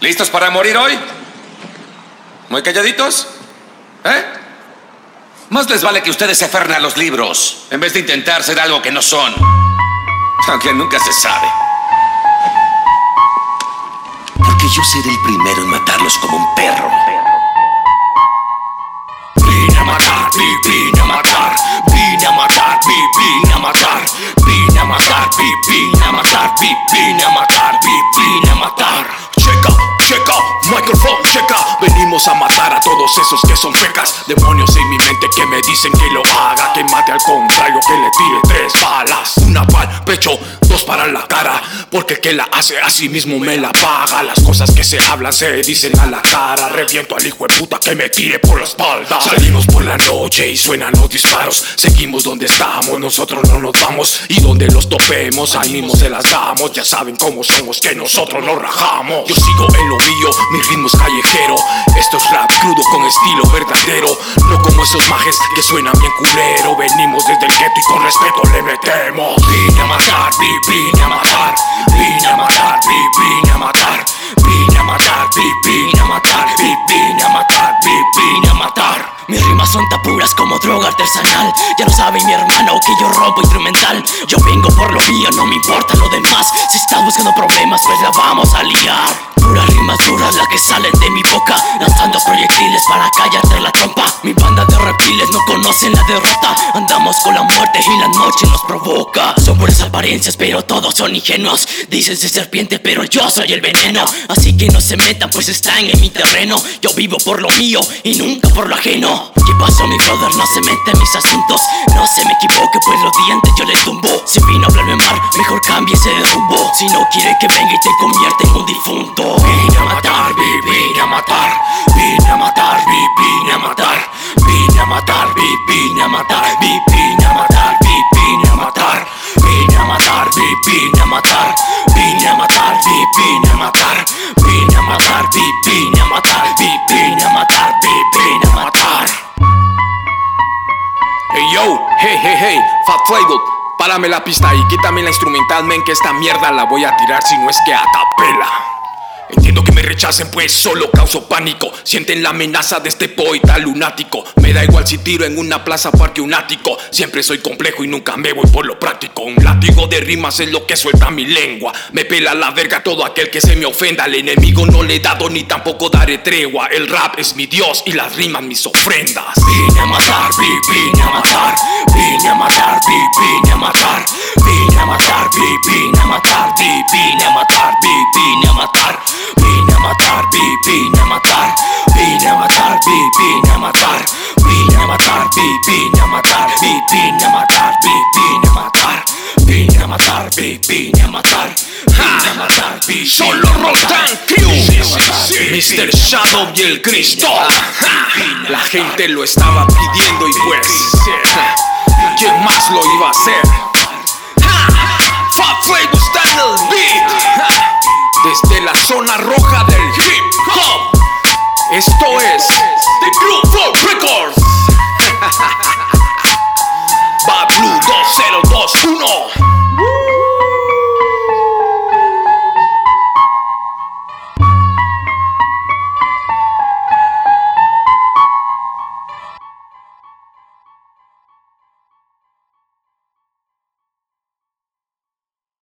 ¿Listos para morir hoy? ¿Muy calladitos? ¿Eh? Más les vale que ustedes se aferren a los libros, en vez de intentar ser algo que no son. Aunque nunca se sabe. Porque yo seré el primero en matarlos como un perro. Vine a matar, vi- vine a matar, vine a matar, vi- vine a matar, vine a matar, vi- vine a matar, vi- vine a matar, vi- vine a matar. Microphone, checa. Venimos a matar todos esos que son fecas. Demonios en mi mente que me dicen que lo haga, que mate al contrario, que le tire tres balas. Una para el pecho, dos para la cara. Porque que la hace a sí mismo me la paga. Las cosas que se hablan se dicen a la cara. Reviento al hijo de puta que me tire por la espalda. Salimos por la noche y suenan los disparos. Seguimos donde estamos, nosotros no nos vamos. Y donde los topemos, ahí mismo se las damos. Ya saben cómo somos, que nosotros no rajamos. Yo sigo en lo mío, mi ritmo es callejero. Esto es rap con estilo verdadero. No como esos majes que suenan bien culero. Venimos desde el gueto y con respeto le metemos. Vine a matar, vi- vine a matar. Vine a matar, vi- como droga artesanal. Ya lo sabe mi hermano que yo rompo instrumental. Yo vengo por lo mío, no me importa lo demás. Si estás buscando problemas, pues la vamos a liar. Puras rimas duras las que salen de mi boca. Lanzando proyectiles para callarte la trompa. Mi banda de reptiles no conocen la derrota Andamos con la muerte y la noche nos provoca. Son puras apariencias pero todos son ingenuos. Dicen ser serpiente pero yo soy el veneno. Así que no se metan pues están en mi terreno. Yo vivo por lo mío y nunca por lo ajeno. ¿Qué pasó mi brother? No se mete en mis asuntos. No se me equivoque pues los dientes yo le tumbo. Si vino a hablarme mal, mejor cámbiese de rumbo. Si no quiere que venga y te convierta en un difunto. Vine a matar, vi- vine a matar. Vine a matar, vi- vine a matar. Vine a matar, vine a matar. vi- Vine a matar, vi- vine a matar. Vine a matar, vi- vine a matar. Vine a matar, vi- vine a matar. Vine a matar, vi- vine a matar. vi- Vine a matar, matar. Hey yo, hey hey hey, Fat Playbook, párame la pista y quítame la instrumental, men, que esta mierda la voy a tirar si no es que a capela. Entiendo que me rechacen, pues solo causo pánico. Sienten la amenaza de este poeta lunático. Me da igual si tiro en una plaza, parque, un ático. Siempre soy complejo y nunca me voy por lo práctico. Un látigo de rimas es lo que suelta mi lengua. Me pela la verga todo aquel que se me ofenda. Al enemigo no le he dado ni tampoco daré tregua. El rap es mi dios y las rimas mis ofrendas. Vine a matar, vi- vine a matar. Vine a matar, vi- vine a matar. Vine a matar, vi- vine a matar. vi- Vine matar, vi- vine a matar. vi- Vine a matar, vi- vine a matar. Vine a matar, vi- vine a matar. Vine a matar, vi- Solo Rotan Crew. Mr. Shadow y el Cristo. La gente lo estaba pidiendo y pues. ¿Quién más lo iba a hacer? Fat Flavor está en el beat. Desde la zona roja.